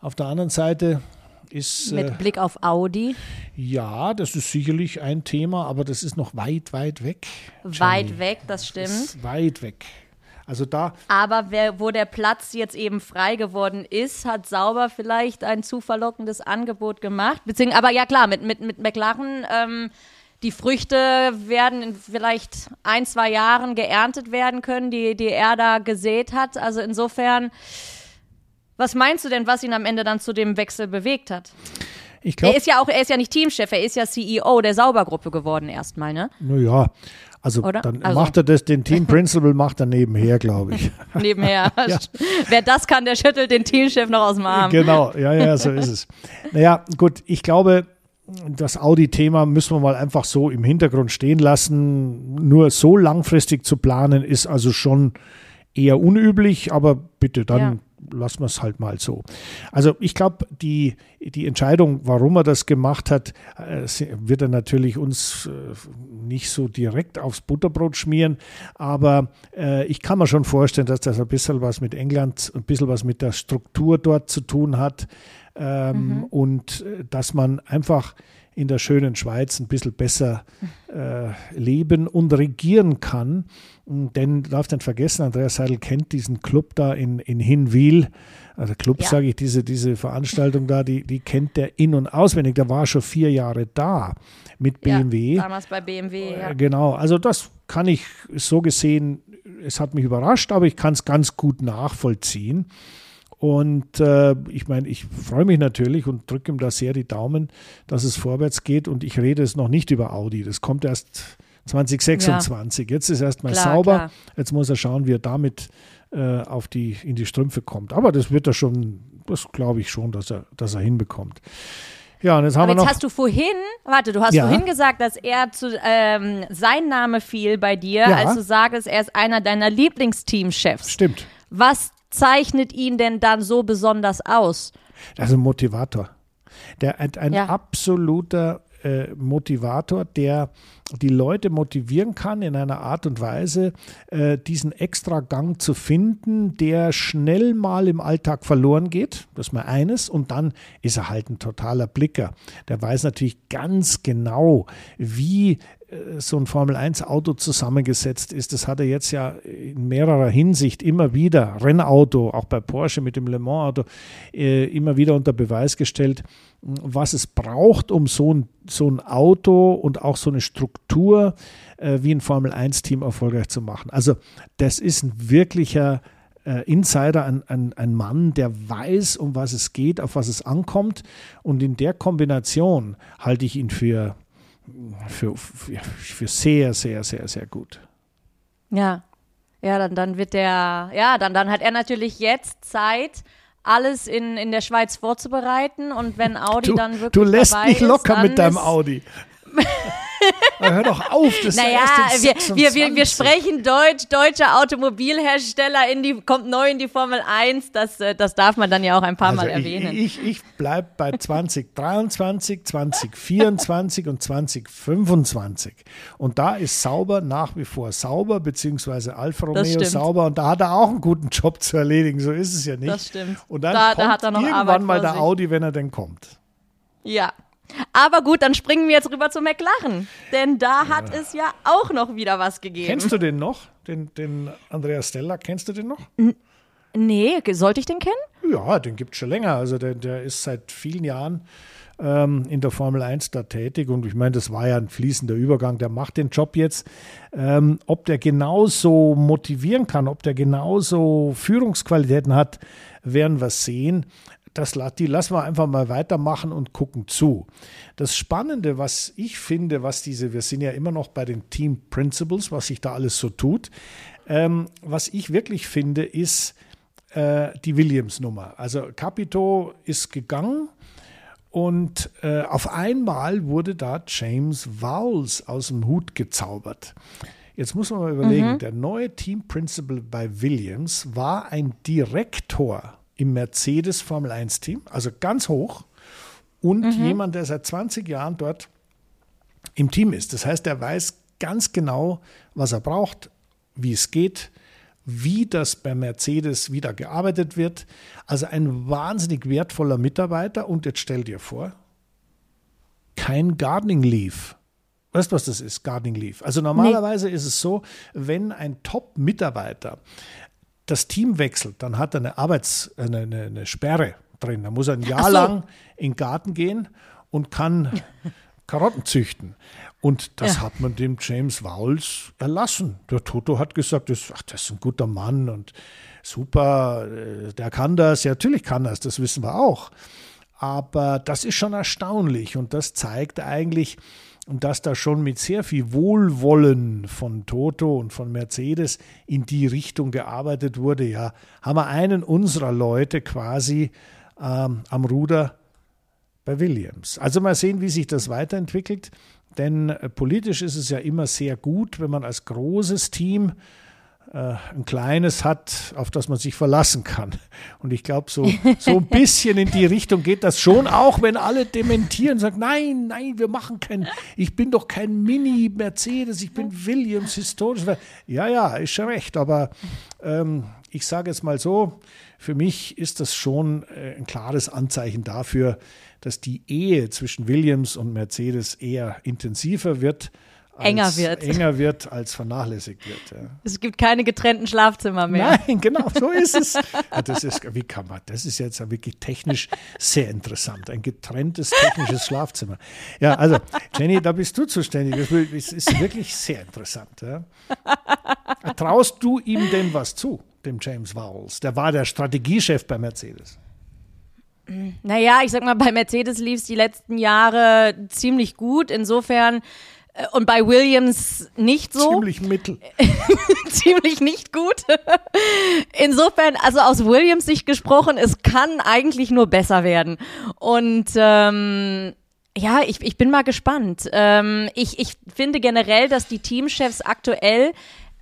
Auf der anderen Seite ist. Mit äh, Blick auf Audi? Ja, das ist sicherlich ein Thema, aber das ist noch weit, weit weg. Weit weg, das stimmt. Das weit weg. Also da. Aber wer, wo der Platz jetzt eben frei geworden ist, hat Sauber vielleicht ein zu verlockendes Angebot gemacht. Beziehungsweise, aber ja klar, mit, mit, mit McLaren ähm, die Früchte werden in vielleicht ein, zwei Jahren geerntet werden können, die, die er da gesät hat. Also insofern, was meinst du denn, was ihn am Ende dann zu dem Wechsel bewegt hat? Ich glaub, er ist ja auch, er ist ja nicht Teamchef, er ist ja CEO der Saubergruppe geworden erstmal, ne? Naja, also Oder? dann also. macht er das, den Team Principal macht er nebenher, glaube ich. *laughs* nebenher. *laughs* ja. Wer das kann, der schüttelt den Teamchef noch aus dem Arm. Genau, ja, ja, so ist es. Naja, gut, ich glaube, das Audi-Thema müssen wir mal einfach so im Hintergrund stehen lassen. Nur so langfristig zu planen ist also schon eher unüblich, aber bitte, dann ja. Lassen wir es halt mal so. Also ich glaube, die, die Entscheidung, warum er das gemacht hat, äh, wird er natürlich uns äh, nicht so direkt aufs Butterbrot schmieren, aber äh, ich kann mir schon vorstellen, dass das ein bisschen was mit England, ein bisschen was mit der Struktur dort zu tun hat ähm, mhm. und dass man einfach in der schönen Schweiz ein bisschen besser äh, leben und regieren kann. Denn du darfst nicht vergessen, Andreas Seidel kennt diesen Club da in, in Hinwil. Also Club, ja. sage ich, diese, diese Veranstaltung da, die, die kennt der in- und auswendig. Der war schon vier Jahre da mit BMW. Ja, damals bei BMW, ja. Äh, genau, also das kann ich so gesehen, es hat mich überrascht, aber ich kann es ganz gut nachvollziehen. Und äh, ich meine, ich freue mich natürlich und drücke ihm da sehr die Daumen, dass es vorwärts geht. Und ich rede es noch nicht über Audi. Das kommt erst 2026. Ja. Jetzt ist erstmal sauber. Klar. Jetzt muss er schauen, wie er damit äh, auf die, in die Strümpfe kommt. Aber das wird er schon, das glaube ich schon, dass er, dass er hinbekommt. Ja, und jetzt haben Aber wir noch. Jetzt hast du vorhin, warte, du hast ja. vorhin gesagt, dass er zu, ähm, sein Name fiel bei dir, ja. als du sagst, er ist einer deiner Lieblingsteamchefs. Stimmt. Was zeichnet ihn denn dann so besonders aus? Das ist ein Motivator. Der, ein, ein ja. absoluter äh, Motivator, der die Leute motivieren kann, in einer Art und Weise äh, diesen extra Gang zu finden, der schnell mal im Alltag verloren geht. Das ist mal eines. Und dann ist er halt ein totaler Blicker. Der weiß natürlich ganz genau, wie so ein Formel-1-Auto zusammengesetzt ist. Das hat er jetzt ja in mehrerer Hinsicht immer wieder, Rennauto, auch bei Porsche mit dem Le Mans-Auto, äh, immer wieder unter Beweis gestellt, was es braucht, um so ein, so ein Auto und auch so eine Struktur äh, wie ein Formel-1-Team erfolgreich zu machen. Also das ist ein wirklicher Insider, ein, ein, ein Mann, der weiß, um was es geht, auf was es ankommt. Und in der Kombination halte ich ihn für für, für sehr, sehr, sehr, sehr gut. Ja. Ja, dann, dann wird der, ja, dann, dann hat er natürlich jetzt Zeit, alles in, in der Schweiz vorzubereiten und wenn Audi du, dann wirklich. Du lässt mich locker ist, mit deinem Audi. *laughs* hör doch auf, das naja, ist wir, wir, wir, wir sprechen Deutsch, deutscher Automobilhersteller in die, kommt neu in die Formel 1, das, äh, das darf man dann ja auch ein paar also Mal ich, erwähnen. Ich, ich bleibe bei 2023, 2024 und 2025. Und da ist sauber nach wie vor sauber, beziehungsweise Alfa Romeo sauber und da hat er auch einen guten Job zu erledigen, so ist es ja nicht. Das stimmt. Und dann da, kommt da hat er noch irgendwann mal der. Audi, wenn er denn kommt. Ja, aber gut, dann springen wir jetzt rüber zu McLaren. Denn da hat es ja auch noch wieder was gegeben. Kennst du den noch? Den, den Andreas Stella, kennst du den noch? Nee, sollte ich den kennen? Ja, den gibt es schon länger. Also der, der ist seit vielen Jahren ähm, in der Formel 1 da tätig. Und ich meine, das war ja ein fließender Übergang. Der macht den Job jetzt. Ähm, ob der genauso motivieren kann, ob der genauso Führungsqualitäten hat, werden wir sehen das, die lassen wir einfach mal weitermachen und gucken zu. Das Spannende, was ich finde, was diese, wir sind ja immer noch bei den Team Principles, was sich da alles so tut. Ähm, was ich wirklich finde, ist äh, die Williams-Nummer. Also Capito ist gegangen. Und äh, auf einmal wurde da James Vowles aus dem Hut gezaubert. Jetzt muss man mal überlegen, mhm. der neue Team Principal bei Williams war ein Direktor im Mercedes Formel 1 Team, also ganz hoch, und mhm. jemand, der seit 20 Jahren dort im Team ist. Das heißt, er weiß ganz genau, was er braucht, wie es geht, wie das bei Mercedes wieder gearbeitet wird. Also ein wahnsinnig wertvoller Mitarbeiter. Und jetzt stell dir vor, kein Gardening Leave. Weißt du, was das ist, Gardening Leave? Also normalerweise nee. ist es so, wenn ein Top-Mitarbeiter das Team wechselt, dann hat er eine Arbeits-, eine, eine, eine Sperre drin. Da muss er ein Jahr so. lang in den Garten gehen und kann *laughs* Karotten züchten. Und das ja. hat man dem James Vowles erlassen. Der Toto hat gesagt, das, ach, das ist ein guter Mann und super, äh, der kann das. Ja, natürlich kann das, das wissen wir auch. Aber das ist schon erstaunlich und das zeigt eigentlich, und dass da schon mit sehr viel Wohlwollen von Toto und von Mercedes in die Richtung gearbeitet wurde, ja, haben wir einen unserer Leute quasi ähm, am Ruder bei Williams. Also mal sehen, wie sich das weiterentwickelt, denn äh, politisch ist es ja immer sehr gut, wenn man als großes Team ein kleines hat, auf das man sich verlassen kann. Und ich glaube, so, *laughs* so ein bisschen in die Richtung geht das schon, auch wenn alle dementieren und sagen, nein, nein, wir machen kein, ich bin doch kein Mini-Mercedes, ich bin Williams historisch. Ja, ja, ist schon recht, aber ähm, ich sage es mal so, für mich ist das schon äh, ein klares Anzeichen dafür, dass die Ehe zwischen Williams und Mercedes eher intensiver wird enger wird. Enger wird, als vernachlässigt wird. Ja. Es gibt keine getrennten Schlafzimmer mehr. Nein, genau, so ist es. Das ist, wie kann man, das ist jetzt wirklich technisch sehr interessant. Ein getrenntes technisches Schlafzimmer. Ja, also, Jenny, da bist du zuständig. Das ist wirklich sehr interessant. Ja. Traust du ihm denn was zu, dem James Vowles? Der war der Strategiechef bei Mercedes. Naja, ich sag mal, bei Mercedes lief es die letzten Jahre ziemlich gut. Insofern und bei Williams nicht so. Ziemlich mittel. *laughs* Ziemlich nicht gut. *laughs* Insofern, also aus Williams Sicht gesprochen, es kann eigentlich nur besser werden. Und ähm, ja, ich, ich bin mal gespannt. Ähm, ich, ich finde generell, dass die Teamchefs aktuell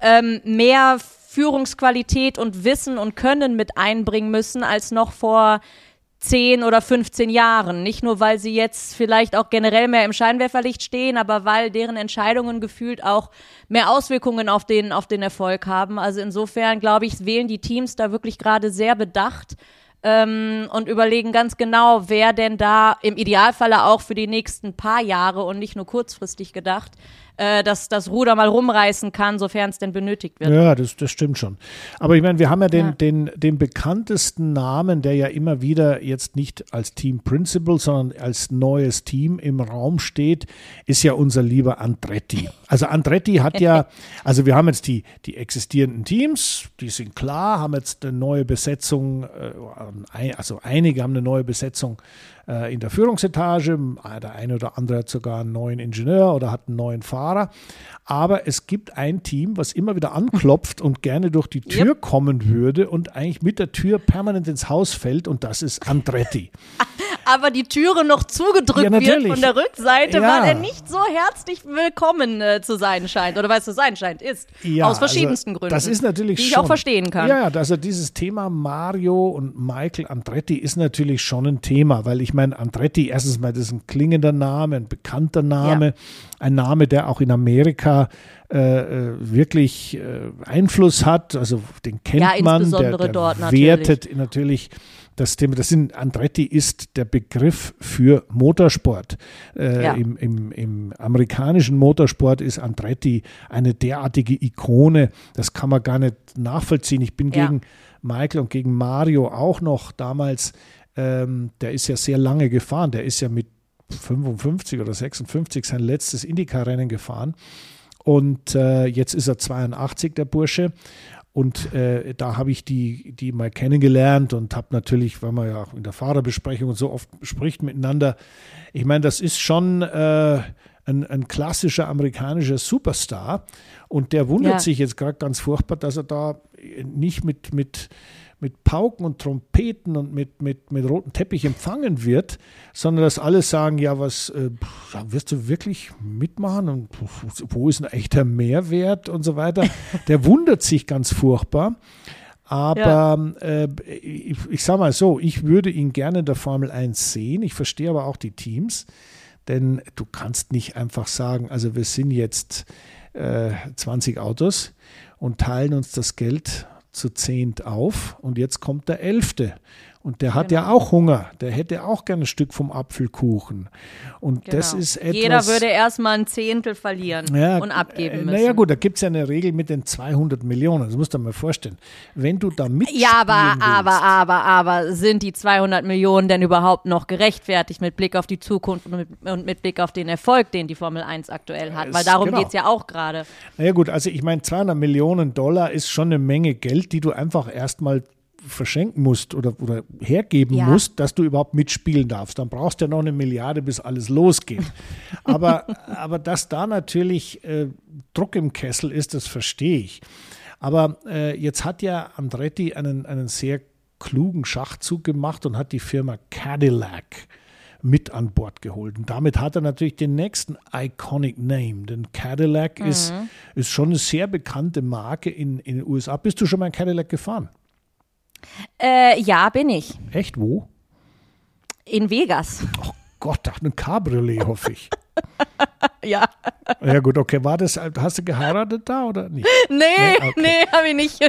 ähm, mehr Führungsqualität und Wissen und Können mit einbringen müssen als noch vor 10 oder 15 Jahren. Nicht nur, weil sie jetzt vielleicht auch generell mehr im Scheinwerferlicht stehen, aber weil deren Entscheidungen gefühlt auch mehr Auswirkungen auf den, auf den Erfolg haben. Also insofern, glaube ich, wählen die Teams da wirklich gerade sehr bedacht ähm, und überlegen ganz genau, wer denn da im Idealfalle auch für die nächsten paar Jahre und nicht nur kurzfristig gedacht äh, das, das Ruder mal rumreißen kann, sofern es denn benötigt wird. Ja, das, das stimmt schon. Aber ich meine, wir haben ja den, ja. den, den bekanntesten Namen, der ja immer wieder jetzt nicht als Team Principal, sondern als neues Team im Raum steht, ist ja unser lieber Andretti. Also Andretti hat ja, *laughs* also wir haben jetzt die, die existierenden Teams, die sind klar, haben jetzt eine neue Besetzung, äh, also einige haben eine neue Besetzung äh, in der Führungsetage. Der eine oder andere hat sogar einen neuen Ingenieur oder hat einen neuen Fahrer. Aber es gibt ein Team, was immer wieder anklopft und gerne durch die Tür yep. kommen würde und eigentlich mit der Tür permanent ins Haus fällt und das ist Andretti. *laughs* aber die Türe noch zugedrückt ja, wird von der Rückseite, ja. weil er nicht so herzlich willkommen äh, zu sein scheint oder weil es zu sein scheint, ist. Ja, aus verschiedensten also, Gründen. Das ist natürlich die schon. ich auch verstehen kann. Ja, also dieses Thema Mario und Michael Andretti ist natürlich schon ein Thema, weil ich meine, Andretti, erstens mal, das ist ein klingender Name, ein bekannter Name, ja. ein Name, der auch in Amerika äh, äh wirklich äh, Einfluss hat. Also den kennt ja, man, der, der dort wertet natürlich, natürlich das Thema, das sind, Andretti ist der Begriff für Motorsport. Äh, ja. im, im, Im amerikanischen Motorsport ist Andretti eine derartige Ikone, das kann man gar nicht nachvollziehen. Ich bin ja. gegen Michael und gegen Mario auch noch damals, ähm, der ist ja sehr lange gefahren, der ist ja mit 55 oder 56 sein letztes Indycar-Rennen gefahren. Und äh, jetzt ist er 82, der Bursche. Und äh, da habe ich die, die mal kennengelernt und habe natürlich, weil man ja auch in der Fahrerbesprechung und so oft spricht miteinander, ich meine, das ist schon äh, ein, ein, klassischer amerikanischer Superstar. Und der wundert ja. sich jetzt gerade ganz furchtbar, dass er da nicht mit, mit mit Pauken und Trompeten und mit, mit, mit rotem Teppich empfangen wird, sondern dass alle sagen, ja, was äh, wirst du wirklich mitmachen und wo ist ein echter Mehrwert und so weiter. *laughs* Der wundert sich ganz furchtbar. Aber ja. äh, ich, ich sage mal so, ich würde ihn gerne in der Formel 1 sehen. Ich verstehe aber auch die Teams, denn du kannst nicht einfach sagen, also wir sind jetzt äh, 20 Autos und teilen uns das Geld zu zehnt auf und jetzt kommt der Elfte. Und der hat genau. ja auch Hunger. Der hätte auch gerne ein Stück vom Apfelkuchen. Und genau. das ist etwas. Jeder würde erstmal ein Zehntel verlieren ja, und abgeben müssen. Naja, gut, da gibt es ja eine Regel mit den 200 Millionen. Das musst du dir mal vorstellen. Wenn du da mitspielen Ja, aber, willst, aber, aber, aber, sind die 200 Millionen denn überhaupt noch gerechtfertigt mit Blick auf die Zukunft und mit, und mit Blick auf den Erfolg, den die Formel 1 aktuell hat? Weil darum genau. geht es ja auch gerade. Naja, gut, also ich meine, 200 Millionen Dollar ist schon eine Menge Geld, die du einfach erstmal verschenken musst oder, oder hergeben ja. musst, dass du überhaupt mitspielen darfst. Dann brauchst du ja noch eine Milliarde, bis alles losgeht. *laughs* aber, aber dass da natürlich äh, Druck im Kessel ist, das verstehe ich. Aber äh, jetzt hat ja Andretti einen, einen sehr klugen Schachzug gemacht und hat die Firma Cadillac mit an Bord geholt. Und damit hat er natürlich den nächsten iconic Name. Denn Cadillac mhm. ist, ist schon eine sehr bekannte Marke in, in den USA. Bist du schon mal ein Cadillac gefahren? Äh, ja, bin ich. Echt, wo? In Vegas. Oh Gott, ein Cabriolet, hoffe ich. *laughs* ja. Ja gut, okay. War das, hast du geheiratet da oder nicht? Nee, nee, okay. nee habe ich nicht.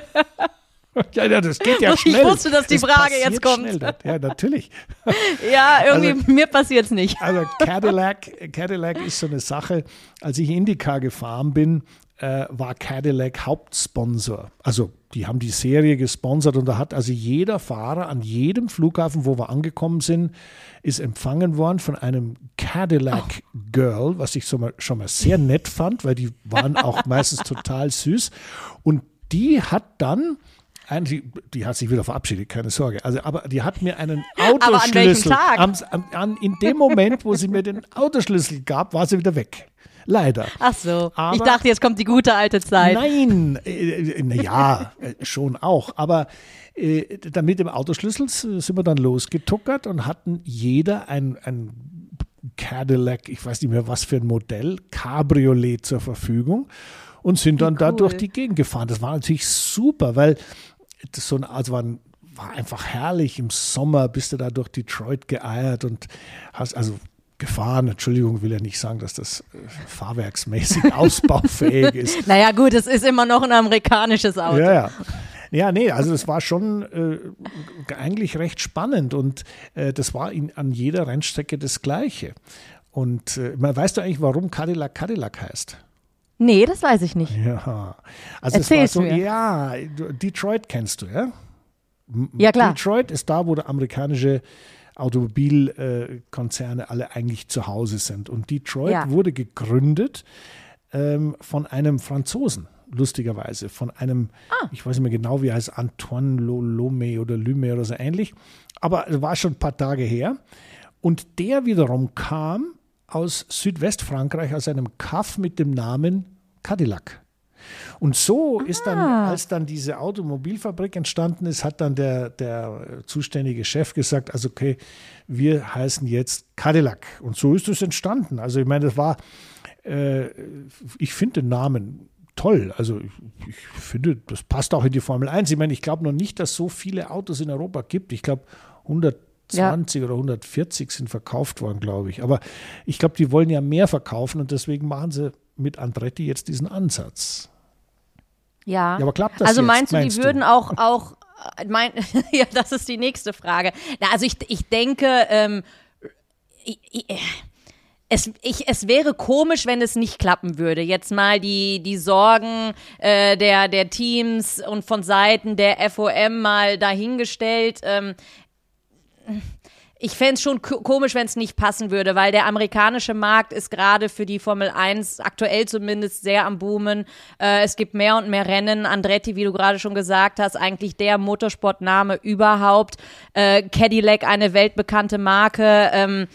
Ja, ja, das geht ja *laughs* schnell. Ich wusste, dass die das Frage jetzt kommt. Schnell. Ja, natürlich. *laughs* ja, irgendwie, also, mir passiert es nicht. Also Cadillac, Cadillac ist so eine Sache, als ich Indycar gefahren bin, äh, war Cadillac Hauptsponsor. Also die haben die Serie gesponsert und da hat also jeder Fahrer an jedem Flughafen, wo wir angekommen sind, ist empfangen worden von einem Cadillac oh. Girl, was ich so mal, schon mal sehr nett fand, weil die waren auch *laughs* meistens total süß. Und die hat dann die, die, hat sich wieder verabschiedet, keine Sorge. Also, aber die hat mir einen *laughs* Autoschlüssel. Am, am, an, in dem Moment, wo sie mir den Autoschlüssel gab, war sie wieder weg. Leider. Ach so. Aber ich dachte, jetzt kommt die gute alte Zeit. Nein, äh, äh naja, äh, schon auch. Aber äh, dann mit dem Autoschlüssel sind wir dann losgetuckert und hatten jeder ein, ein Cadillac, ich weiß nicht mehr was für ein Modell, Cabriolet zur Verfügung und sind dann cool. da durch die Gegend gefahren. Das war natürlich super, weil das so ein, also war war einfach herrlich. Im Sommer bist du da durch Detroit geeiert und hast also gefahren. Entschuldigung, will ja nicht sagen, dass das äh, fahrwerksmäßig *laughs* ausbaufähig ist. Naja, gut, es ist immer noch ein amerikanisches Auto. Ja, ja. Ja, nee, also das war schon äh, eigentlich recht spannend und äh, das war in, an jeder Rennstrecke das Gleiche. Und äh, weißt du eigentlich, warum Cadillac Cadillac heißt? Nee, das weiß ich nicht. Ja, also Erzähl's es war so, mir. ja, Detroit kennst du, ja? Ja, klar. Detroit ist da, wo der amerikanische Automobilkonzerne alle eigentlich zu Hause sind. Und Detroit Ja. wurde gegründet ähm, von einem Franzosen, lustigerweise, von einem, Ah. ich weiß nicht mehr genau, wie er heißt, Antoine Lo- Lome oder Lume oder so ähnlich. Aber es war schon ein paar Tage her. Und der wiederum kam aus Südwestfrankreich, aus einem Kaff mit dem Namen Cadillac. Und so ist dann, Ah. als dann diese Automobilfabrik entstanden ist, hat dann der, der zuständige Chef gesagt, also okay, wir heißen jetzt Cadillac. Und so ist es entstanden. Also ich meine, das war, äh, ich finde den Namen toll. Also ich, ich finde, das passt auch in die Formel 1. Ich meine, ich glaube noch nicht, dass es so viele Autos in Europa gibt. Ich glaube, 120 oder 140 sind verkauft worden, glaube ich. Aber ich glaube, die wollen ja mehr verkaufen und deswegen machen sie mit Andretti jetzt diesen Ansatz. Ja. Ja, aber klappt das Also jetzt, meinst du, meinst die du? würden auch, auch äh, mein, *laughs* ja, das ist die nächste Frage. Na, also ich, ich denke, ähm, ich, ich, es, ich, es wäre komisch, wenn es nicht klappen würde. Jetzt mal die, die Sorgen äh, der, der Teams und von Seiten der FOM mal dahingestellt. Ähm, ich fände es schon ko- komisch, wenn es nicht passen würde, weil der amerikanische Markt ist gerade für die Formel 1 aktuell zumindest sehr am Boomen. Äh, es gibt mehr und mehr Rennen. Andretti, wie du gerade schon gesagt hast, eigentlich der Motorsportname überhaupt. Äh, Cadillac, eine weltbekannte Marke. Ähm,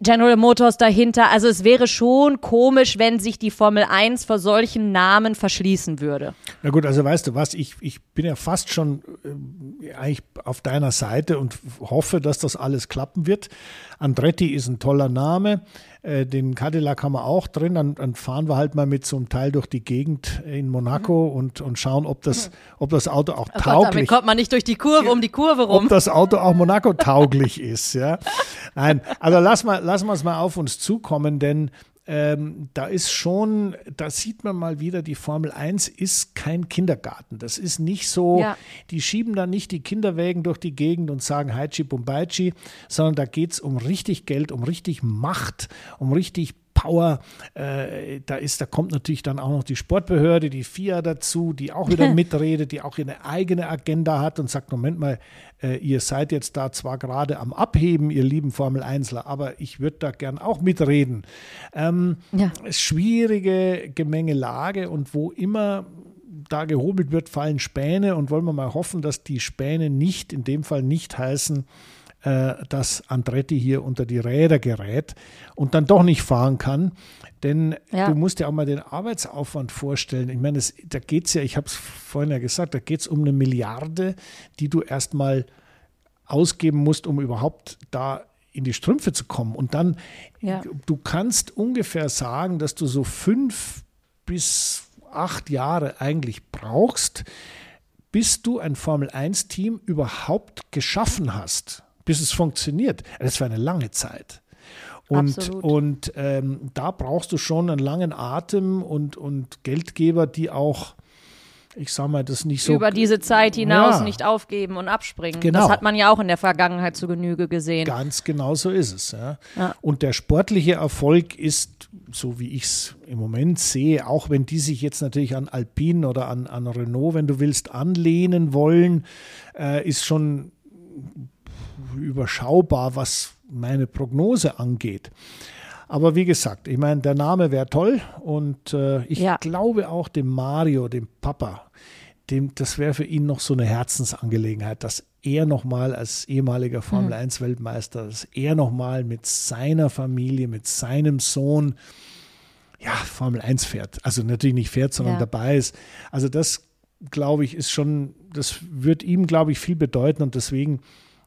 General Motors dahinter. Also es wäre schon komisch, wenn sich die Formel 1 vor solchen Namen verschließen würde. Na gut, also weißt du was, ich, ich bin ja fast schon äh, eigentlich auf deiner Seite und hoffe, dass das alles klappen wird. Andretti ist ein toller Name, äh, den Cadillac haben wir auch drin, dann, dann fahren wir halt mal mit so einem Teil durch die Gegend in Monaco und, und schauen, ob das, ob das Auto auch Oh Gott, damit tauglich kommt man nicht durch die Kurve, um die Kurve rum. ob das Auto auch Monaco-tauglich *laughs* ist. Ja? Nein, also lass mal, lassen wir es mal auf uns zukommen, denn ähm, da ist schon, da sieht man mal wieder, die Formel 1 ist kein Kindergarten. Das ist nicht so, Ja. die schieben da nicht die Kinderwägen durch die Gegend und sagen Haichi Bumbaichi, sondern da geht es um richtig Geld, um richtig Macht, um richtig Power. Äh, da ist, da kommt natürlich dann auch noch die Sportbehörde, die FIA dazu, die auch wieder *laughs* mitredet, die auch ihre eigene Agenda hat und sagt, Moment mal, äh, ihr seid jetzt da zwar gerade am Abheben, ihr lieben Formel 1ler, aber ich würde da gern auch mitreden. Ähm, Ja. Schwierige Gemengelage und wo immer da gehobelt wird, fallen Späne und wollen wir mal hoffen, dass die Späne nicht, in dem Fall nicht heißen, äh, dass Andretti hier unter die Räder gerät und dann doch nicht fahren kann. Denn Ja. du musst dir auch mal den Arbeitsaufwand vorstellen. Ich meine, es, da geht es ja, ich habe es vorhin ja gesagt, da geht es um eine Milliarde, die du erstmal ausgeben musst, um überhaupt da in die Strümpfe zu kommen. Und dann, Ja. du kannst ungefähr sagen, dass du so fünf bis acht Jahre eigentlich brauchst, bis du ein Formel-1-Team überhaupt geschaffen hast, bis es funktioniert. Das war eine lange Zeit. Und, Absolut. und ähm, da brauchst du schon einen langen Atem und, und Geldgeber, die auch, ich sag mal, das nicht so. über diese Zeit hinaus Ja. nicht aufgeben und abspringen. Genau. Das hat man ja auch in der Vergangenheit zu Genüge gesehen. Ganz genau so ist es. Ja. Ja. Und der sportliche Erfolg ist, so wie ich es im Moment sehe, auch wenn die sich jetzt natürlich an Alpine oder an, an Renault, wenn du willst, anlehnen wollen, äh, ist schon überschaubar, was meine Prognose angeht. Aber wie gesagt, ich meine, der Name wäre toll und äh, ich Ja. glaube auch dem Mario, dem Papa, dem, das wäre für ihn noch so eine Herzensangelegenheit, dass er nochmal als ehemaliger Formel 1 Weltmeister, dass er nochmal mit seiner Familie, mit seinem Sohn, ja, Formel 1 fährt. Also natürlich nicht fährt, sondern Ja. dabei ist. Also das, glaube ich, ist schon, das wird ihm, glaube ich, viel bedeuten und deswegen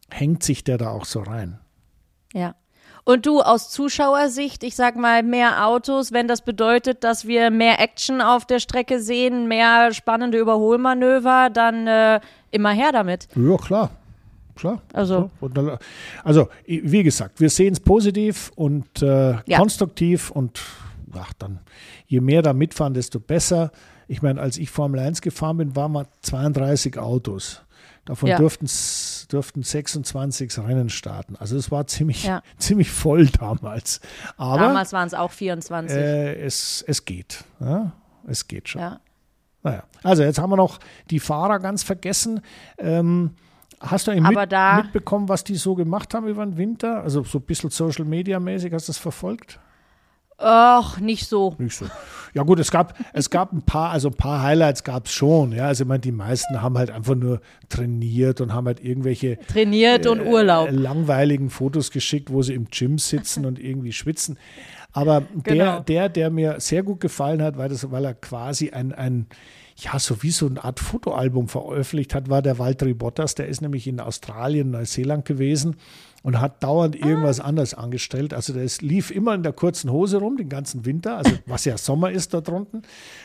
hängt sich der da auch so rein. Ja. Und du aus Zuschauersicht, ich sag mal, mehr Autos, wenn das bedeutet, dass wir mehr Action auf der Strecke sehen, mehr spannende Überholmanöver, dann äh, immer her damit. Ja, klar. Klar. Also, dann, also wie gesagt, wir sehen es positiv und äh, ja. konstruktiv und ach, dann, je mehr da mitfahren, desto besser. Ich meine, als ich Formel 1 gefahren bin, waren wir 32 Autos. Davon ja. dürften, dürften 26 Rennen starten. Also es war ziemlich, ja. *laughs* ziemlich voll damals. Aber, damals waren es auch 24. Äh, es, es geht. Ja? Es geht schon. Ja. Naja. Also jetzt haben wir noch die Fahrer ganz vergessen. Ähm, hast du mit, mitbekommen, was die so gemacht haben über den Winter? Also so ein bisschen Social Media mäßig, hast du das verfolgt? Ach, nicht so. Nicht so. Ja gut, es gab, es gab ein paar, also ein paar Highlights gab es schon. Ja, also ich meine, die meisten haben halt einfach nur trainiert und haben halt irgendwelche trainiert und äh, Urlaub langweiligen Fotos geschickt, wo sie im Gym sitzen und irgendwie schwitzen. Aber genau. der, der, der mir sehr gut gefallen hat, weil, das, weil er quasi ein, ein ja, so wie so eine Art Fotoalbum veröffentlicht hat, war der Walter Bottas. Der ist nämlich in Australien, Neuseeland gewesen und hat dauernd ah. irgendwas anderes angestellt. Also ist, lief immer in der kurzen Hose rum, den ganzen Winter, also *laughs* was ja Sommer ist da drunten.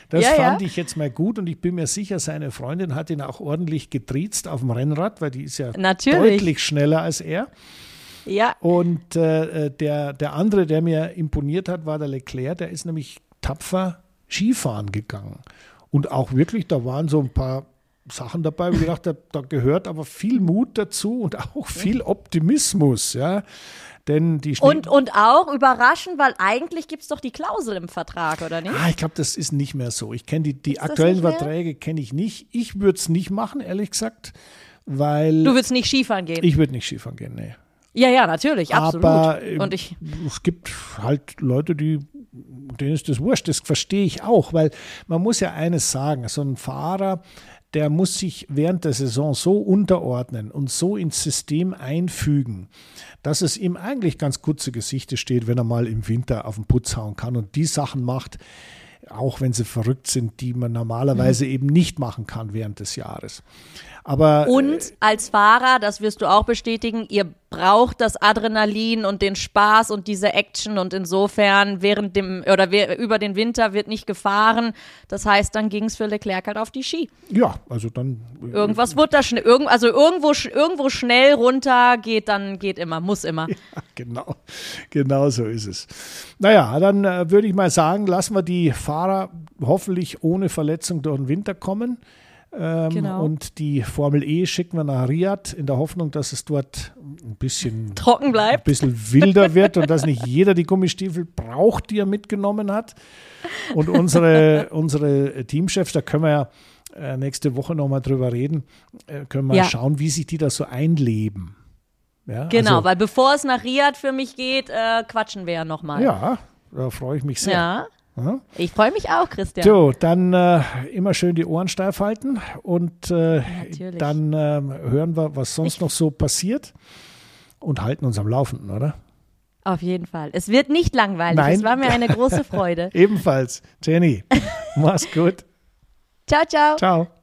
Das ja, fand ja. ich jetzt mal gut und ich bin mir sicher, seine Freundin hat ihn auch ordentlich getriezt auf dem Rennrad, weil die ist ja Natürlich. deutlich schneller als er. Ja. Und äh, der, der andere, der mir imponiert hat, war der Leclerc, der ist nämlich tapfer Skifahren gegangen. Und auch wirklich, da waren so ein paar Sachen dabei, wo ich gedacht habe, da gehört aber viel Mut dazu und auch viel Optimismus, ja. Denn die Schnee und, und auch überraschend, weil eigentlich gibt es doch die Klausel im Vertrag, oder nicht? Ah, ich glaube, das ist nicht mehr so. Ich kenne die, die aktuellen Verträge kenne ich nicht. Ich würde es nicht machen, ehrlich gesagt, weil. Du würdest nicht Skifahren gehen? Ich würde nicht Skifahren gehen, nee. Ja, ja, natürlich, absolut. Aber und ich, es gibt halt Leute, die, denen ist das wurscht. Das verstehe ich auch, weil man muss ja eines sagen: So ein Fahrer, der muss sich während der Saison so unterordnen und so ins System einfügen, dass es ihm eigentlich ganz gut zu Gesichte steht, wenn er mal im Winter auf den Putz hauen kann und die Sachen macht, auch wenn sie verrückt sind, die man normalerweise mhm. eben nicht machen kann während des Jahres. Aber und äh, als Fahrer, das wirst du auch bestätigen, ihr braucht das Adrenalin und den Spaß und diese Action und insofern während dem oder über den Winter wird nicht gefahren. Das heißt, dann ging es für Leclerc halt auf die Ski. Ja, also dann äh, irgendwas wird da schnell, irgend, also irgendwo irgendwo schnell runter geht, dann geht immer, muss immer. *laughs* Ja, genau, genau so ist es. Naja, dann äh, würde ich mal sagen, lassen wir die Fahrer hoffentlich ohne Verletzung durch den Winter kommen. Ähm, genau. Und die Formel E schicken wir nach Riyadh in der Hoffnung, dass es dort ein bisschen trocken bleibt, ein bisschen wilder wird und dass nicht jeder die Gummistiefel braucht, die er mitgenommen hat. Und unsere, *laughs* unsere Teamchefs, da können wir ja äh, nächste Woche nochmal drüber reden, äh, können wir ja. schauen, wie sich die da so einleben. Ja, genau, also, weil bevor es nach Riyadh für mich geht, äh, quatschen wir ja nochmal. Ja, da freue ich mich sehr. Ja. Ich freue mich auch, Christian. So, dann äh, immer schön die Ohren steif halten und äh, dann äh, hören wir, was sonst ich noch so passiert und halten uns am Laufenden, oder? Auf jeden Fall. Es wird nicht langweilig. Nein. Es war mir eine *laughs* große Freude. Ebenfalls. Jenny, mach's gut. *laughs* ciao, ciao. Ciao.